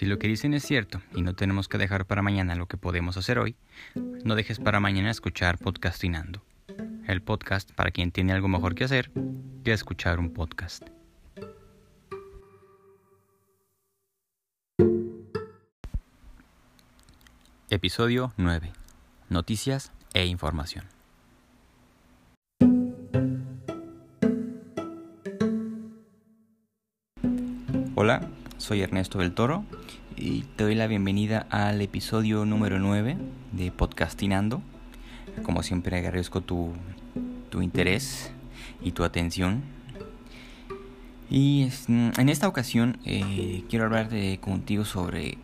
Si lo que dicen es cierto y no tenemos que dejar para mañana lo que podemos hacer hoy, no dejes para mañana escuchar Podcastinando, el podcast para quien tiene algo mejor que hacer que escuchar un podcast. Episodio 9. Noticias e información. Hola, soy Ernesto del Toro y te doy la bienvenida al episodio número 9 de Podcastinando. Como siempre agradezco tu, tu interés y tu atención. Y en esta ocasión eh, quiero hablar contigo sobre,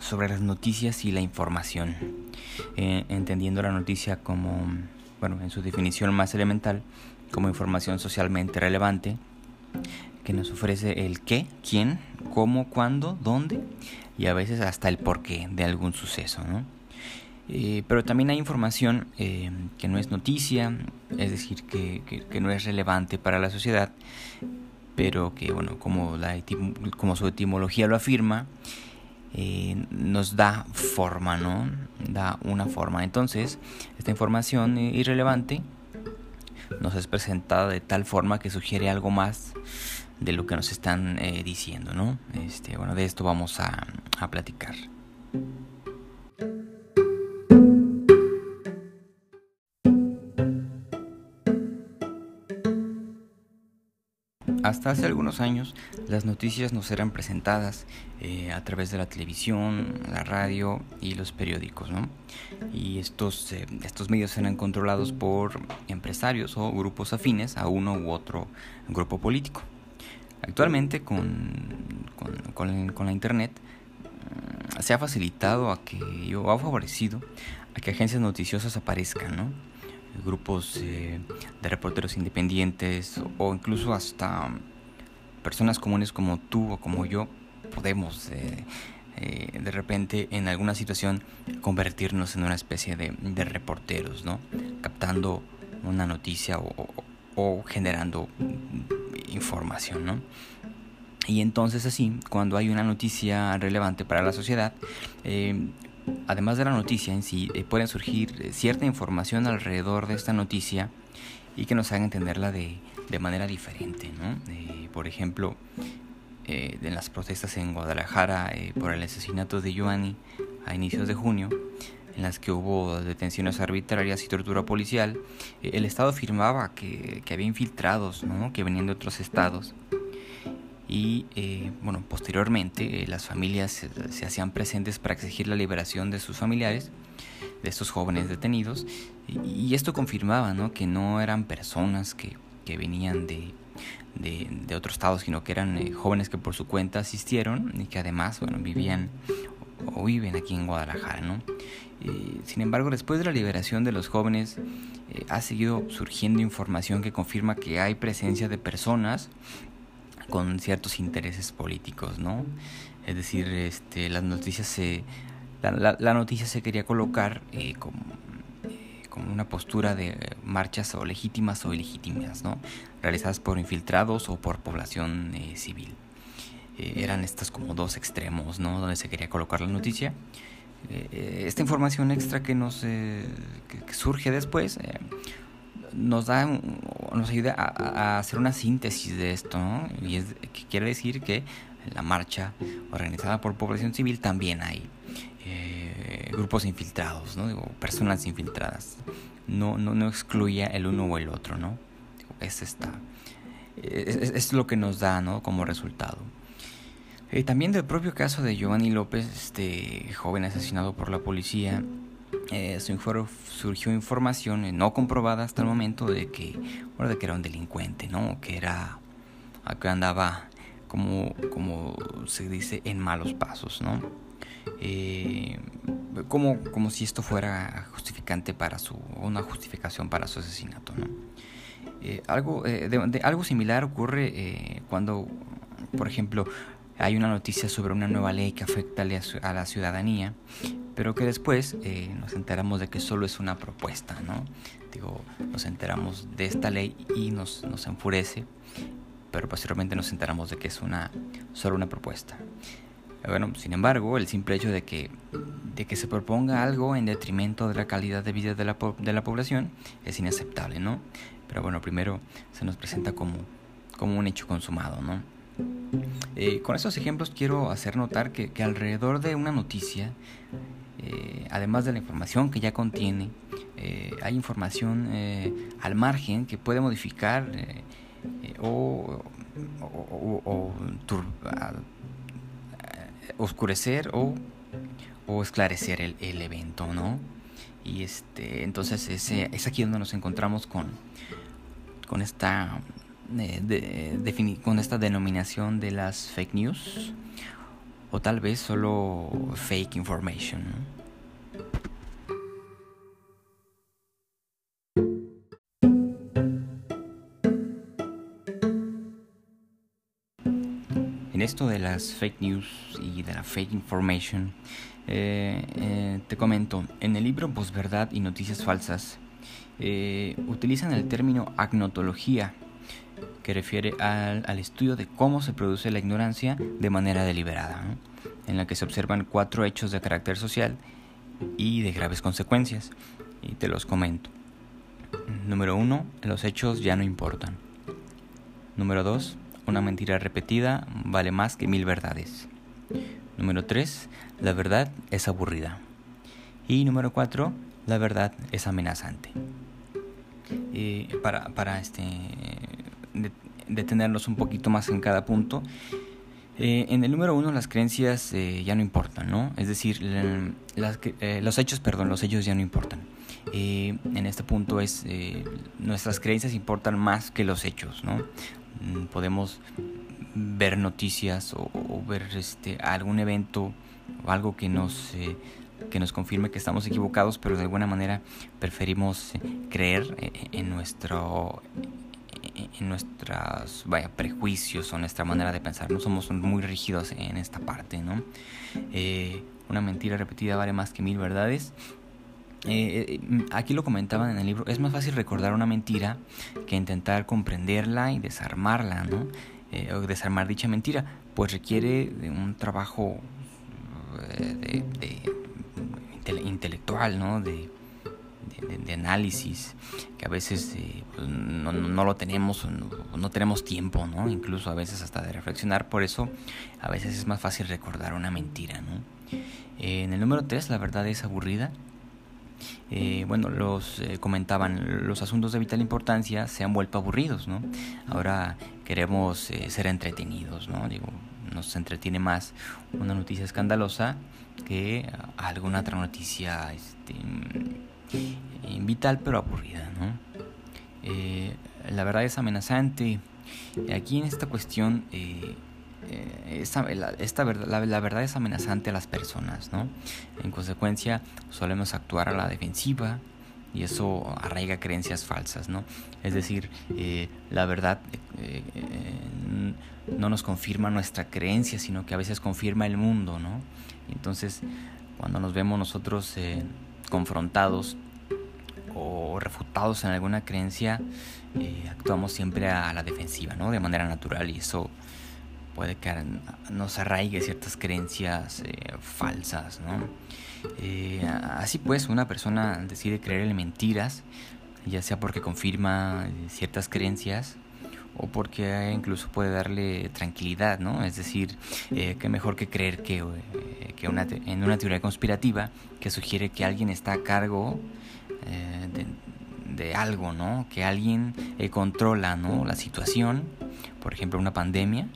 sobre las noticias y la información. Eh, entendiendo la noticia como, bueno, en su definición más elemental, como información socialmente relevante que nos ofrece el qué, quién, cómo, cuándo, dónde y a veces hasta el porqué de algún suceso. ¿no? Eh, pero también hay información eh, que no es noticia, es decir, que, que, no es relevante para la sociedad, pero que, bueno, como, la como su etimología lo afirma, eh, nos da forma, ¿no? Da una forma. Entonces, esta información irrelevante nos es presentada de tal forma que sugiere algo más de lo que nos están eh, diciendo, ¿no? Este, bueno, de esto vamos a, a platicar. Hasta hace algunos años las noticias nos eran presentadas eh, a través de la televisión, la radio y los periódicos, ¿no? Y estos, eh, estos medios eran controlados por empresarios o grupos afines a uno u otro grupo político. Actualmente con, con, la internet mm, se ha facilitado a que, o ha favorecido a que agencias noticiosas aparezcan, ¿no? Grupos eh, de reporteros independientes o incluso hasta personas comunes como tú o como yo podemos eh, eh, de repente en alguna situación convertirnos en una especie de, reporteros, ¿no? Captando una noticia o generando información, ¿no? Y entonces así, cuando hay una noticia relevante para la sociedad, eh, además de la noticia en sí, eh, pueden surgir cierta información alrededor de esta noticia y que nos haga entenderla de, de manera diferente, ¿no? Eh, por ejemplo, en las protestas en Guadalajara por el asesinato de Giovanni a inicios de junio, en las que hubo detenciones arbitrarias y tortura policial, eh, el Estado afirmaba que, había infiltrados ¿no? que venían de otros estados. Y eh, bueno, posteriormente eh, las familias se, hacían presentes para exigir la liberación de sus familiares, de estos jóvenes detenidos. Y, esto confirmaba ¿no? que no eran personas que, que venían de, de, de, otros estados, sino que eran jóvenes que por su cuenta asistieron y que además bueno, vivían o viven aquí en Guadalajara, ¿no? sin embargo, después de la liberación de los jóvenes, eh, ha seguido surgiendo información que confirma que hay presencia de personas con ciertos intereses políticos, ¿no? Es decir, este, las noticias se, la, noticia se quería colocar eh, como, eh, como, una postura de marchas o legítimas o ilegítimas, ¿no? Realizadas por infiltrados o por población civil. Eh, eran estos como dos extremos, ¿no? Donde se quería colocar la noticia. Eh, esta información extra que nos que, surge después eh, nos da nos ayuda a, hacer una síntesis de esto ¿no? y es que quiere decir que en la marcha organizada por población civil también hay grupos infiltrados ¿no? Digo, personas infiltradas no, no, no excluye el uno o el otro no es esta es, es, lo que nos da ¿no? como resultado eh, también del propio caso de Giovanni López, este joven asesinado por la policía, eh, surgió información eh, no comprobada hasta el momento de que, bueno, de que era un delincuente, ¿no? Que era, que andaba como, como se dice, en malos pasos, ¿no? Eh, como, como si esto fuera justificante para su, una justificación para su asesinato, ¿no? algo, de, algo similar ocurre cuando, por ejemplo, hay una noticia sobre una nueva ley que afecta a la ciudadanía, pero que después eh, nos enteramos de que solo es una propuesta, ¿no? Digo, nos enteramos de esta ley y nos, nos enfurece, pero posteriormente nos enteramos de que es una, solo una propuesta. Bueno, sin embargo, el simple hecho de que, de que se proponga algo en detrimento de la calidad de vida de la, de la población es inaceptable, ¿no? Pero bueno, primero se nos presenta como, como un hecho consumado, ¿no? Eh, con estos ejemplos quiero hacer notar que, alrededor de una noticia, eh, además de la información que ya contiene, eh, hay información al margen que puede modificar o, oscurecer o, o esclarecer el, el, evento, ¿no? Y este, entonces ese, es aquí donde nos encontramos con, con esta de, con esta denominación de las fake news o tal vez solo fake information. En esto de las fake news y de la fake information, eh, eh, te comento, en el libro Posverdad y Noticias Falsas, eh, utilizan el término agnotología que refiere al, al, estudio de cómo se produce la ignorancia de manera deliberada, en la que se observan cuatro hechos de carácter social y de graves consecuencias. Y te los comento. Número uno, los hechos ya no importan. Número dos, una mentira repetida vale más que mil verdades. Número tres, la verdad es aburrida. Y número cuatro, la verdad es amenazante. Y para, para este detenernos un poquito más en cada punto. Eh, en el número uno las creencias eh, ya no importan, ¿no? Es decir, las, eh, los hechos, perdón, los hechos ya no importan. en este punto es, nuestras creencias importan más que los hechos, ¿no? Mm, podemos ver noticias o, ver este, algún evento o algo que nos, que nos confirme que estamos equivocados, pero de alguna manera preferimos creer en nuestro en nuestros vaya, prejuicios o nuestra manera de pensar. No somos muy rígidos en esta parte, ¿no? Eh, una mentira repetida vale más que mil verdades. Eh, eh, aquí lo comentaban en el libro, es más fácil recordar una mentira que intentar comprenderla y desarmarla, ¿no? o desarmar dicha mentira, pues requiere de un trabajo de, intelectual, ¿no? De, de, análisis que a veces eh, pues, no, no, lo tenemos, no, tenemos tiempo, ¿no? Incluso a veces hasta de reflexionar, por eso a veces es más fácil recordar una mentira, ¿no? Eh, en el número 3 la verdad es aburrida. Eh, bueno, los comentaban, los asuntos de vital importancia se han vuelto aburridos, ¿no? Ahora queremos ser entretenidos, ¿no? Digo, nos entretiene más una noticia escandalosa que alguna otra noticia este, vital pero aburrida, ¿no? Eh, la verdad es amenazante. Aquí en esta cuestión, eh, esta, la, la, verdad es amenazante a las personas, ¿no? En consecuencia, solemos actuar a la defensiva y eso arraiga creencias falsas, ¿no? Es decir, la verdad no nos confirma nuestra creencia, sino que a veces confirma el mundo, ¿no? Entonces, cuando nos vemos nosotros confrontados o refutados en alguna creencia, eh, actuamos siempre a la defensiva, ¿no? De manera natural y eso puede que nos arraigue ciertas creencias eh, falsas, ¿no? Eh, así pues, una persona decide creer en mentiras, ya sea porque confirma ciertas creencias o porque incluso puede darle tranquilidad, ¿no? Es decir, eh, que mejor que creer que, eh, que en una teoría conspirativa que sugiere que alguien está a cargo eh, de, algo, ¿no? Que alguien controla, ¿no? La situación, por ejemplo, una pandemia,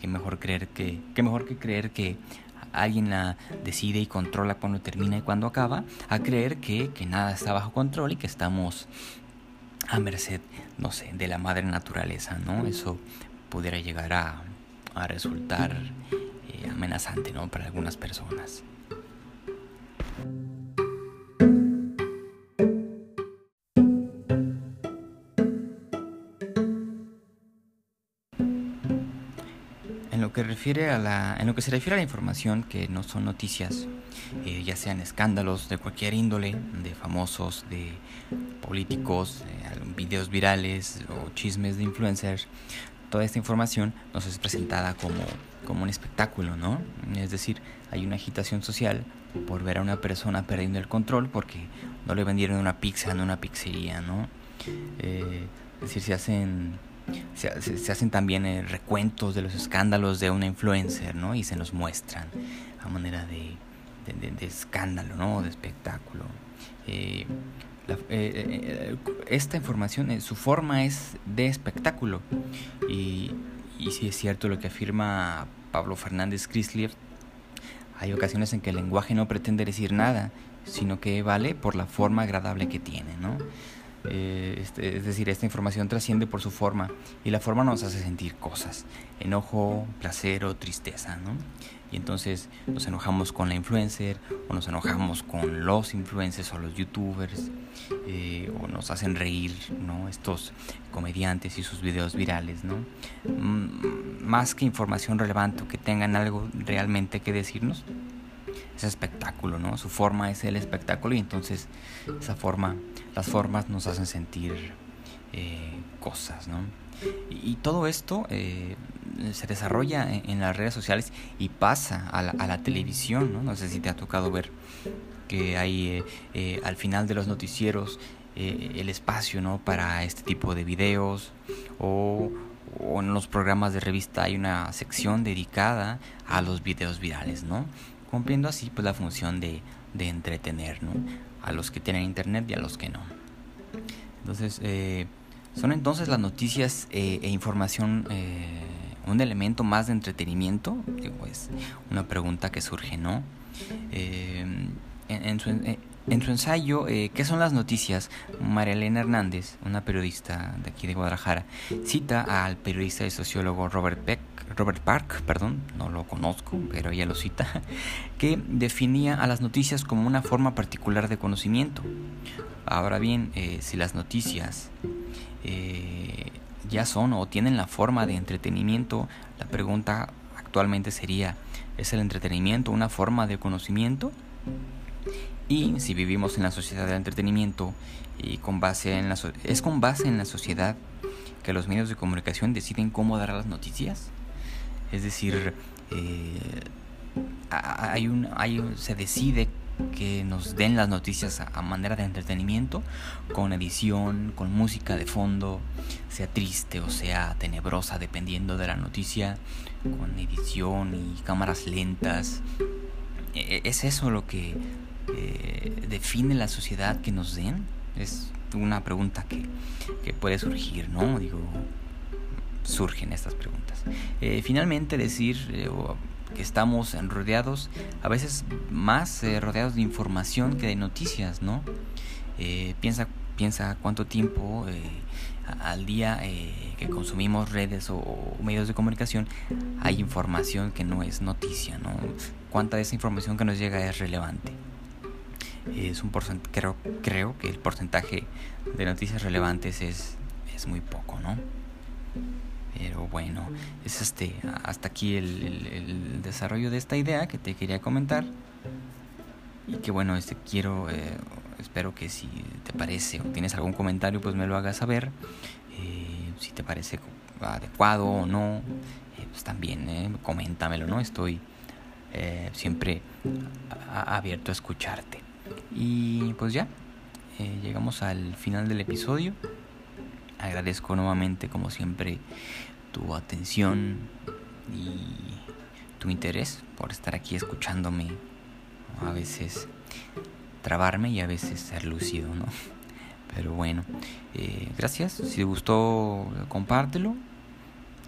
que mejor creer que, que mejor que creer que alguien la decide y controla cuando termina y cuando acaba, a creer que, que nada está bajo control y que estamos a merced, no sé, de la madre naturaleza, ¿no? Eso pudiera llegar a, a resultar eh, amenazante, ¿no? Para algunas personas. Que refiere a la, en lo que se refiere a la información que no son noticias, eh, ya sean escándalos de cualquier índole, de famosos, de políticos, videos virales o chismes de influencers, toda esta información nos es presentada como, como un espectáculo, ¿no? Es decir, hay una agitación social por ver a una persona perdiendo el control porque no le vendieron una pizza en una pizzería, ¿no? Eh, es decir, se hacen, se, hacen también eh, recuentos de los escándalos de una influencer, ¿no? Y se nos muestran a manera de, de, escándalo, ¿no? De espectáculo. Eh, esta información, su forma es de espectáculo. Y, y si es cierto lo que afirma Pablo Fernández Chrysler, hay ocasiones en que el lenguaje no pretende decir nada, sino que vale por la forma agradable que tiene, ¿no? Eh, este, es decir, esta información trasciende por su forma y la forma nos hace sentir cosas, enojo, placer o tristeza, ¿no? Y entonces nos enojamos con la influencer o nos enojamos con los influencers o los youtubers eh, o nos hacen reír, ¿no? Estos comediantes y sus videos virales, ¿no? Mm, más que información relevante o que tengan algo realmente que decirnos, es espectáculo, ¿no? Su forma es el espectáculo y entonces esa forma, las formas nos hacen sentir eh, cosas, ¿no? Y, todo esto eh, se desarrolla en, las redes sociales y pasa a la, televisión, ¿no? Sé si te ha tocado ver que hay eh, al final de los noticieros el espacio, ¿no? Para este tipo de videos o, o en los programas de revista hay una sección dedicada a los videos virales, ¿no? Cumpliendo así pues la función de, de entretener ¿no? a los que tienen internet y a los que no. Entonces, eh, son entonces las noticias eh, e información eh, un elemento más de entretenimiento, digo, es una pregunta que surge, ¿no? en, en, su, en su ensayo, ¿Qué son las noticias? María Elena Hernández, una periodista de aquí de Guadalajara, cita al periodista y sociólogo Robert, Peck, Robert Park, perdón, no lo conozco, pero ella lo cita, que definía a las noticias como una forma particular de conocimiento. Ahora bien, eh, si las noticias eh, ya son o tienen la forma de entretenimiento, la pregunta actualmente sería, ¿es el entretenimiento una forma de conocimiento? Y si vivimos en la sociedad del entretenimiento y con base en la es con base en la sociedad que los medios de comunicación deciden cómo dar las noticias. Es decir, eh, hay un, hay, se decide que nos den las noticias a, manera de entretenimiento, con edición, con música de fondo, sea triste o sea tenebrosa, dependiendo de la noticia, con edición y cámaras lentas. E, e, es eso lo que eh, define la sociedad que nos den? Es una pregunta que, que puede surgir, ¿no? Digo, surgen estas preguntas. Eh, finalmente decir eh, que estamos rodeados, a veces más rodeados de información que de noticias, ¿no? piensa, piensa cuánto tiempo al día que consumimos redes o, medios de comunicación hay información que no es noticia, ¿no? Cuánta de esa información que nos llega es relevante es un creo, creo que el porcentaje de noticias relevantes es, es muy poco, ¿no? Pero bueno, es este, hasta aquí el, desarrollo de esta idea que te quería comentar. Y que bueno, este quiero, eh, espero que si te parece o tienes algún comentario, pues me lo hagas saber. Eh, si te parece adecuado o no, eh, pues también coméntamelo, ¿no? Estoy siempre abierto a escucharte. Y pues ya, llegamos al final del episodio. Agradezco nuevamente, como siempre, tu atención y tu interés por estar aquí escuchándome. A veces trabarme y a veces ser lúcido, ¿no? Pero bueno, eh, gracias. Si te gustó, compártelo,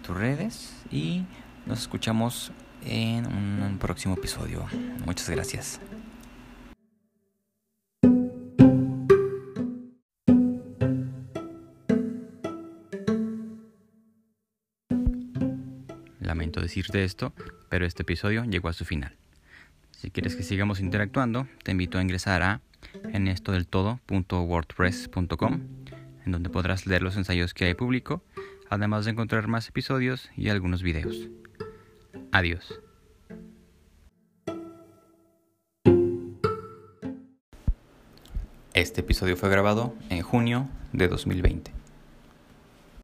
tus redes y nos escuchamos en un próximo episodio. Muchas gracias. Decirte esto, pero este episodio llegó a su final. Si quieres que sigamos interactuando, te invito a ingresar a enestodeltodo.wordpress.com, en donde podrás leer los ensayos que hay público, además de encontrar más episodios y algunos videos. Adiós. Este episodio fue grabado en junio de 2020.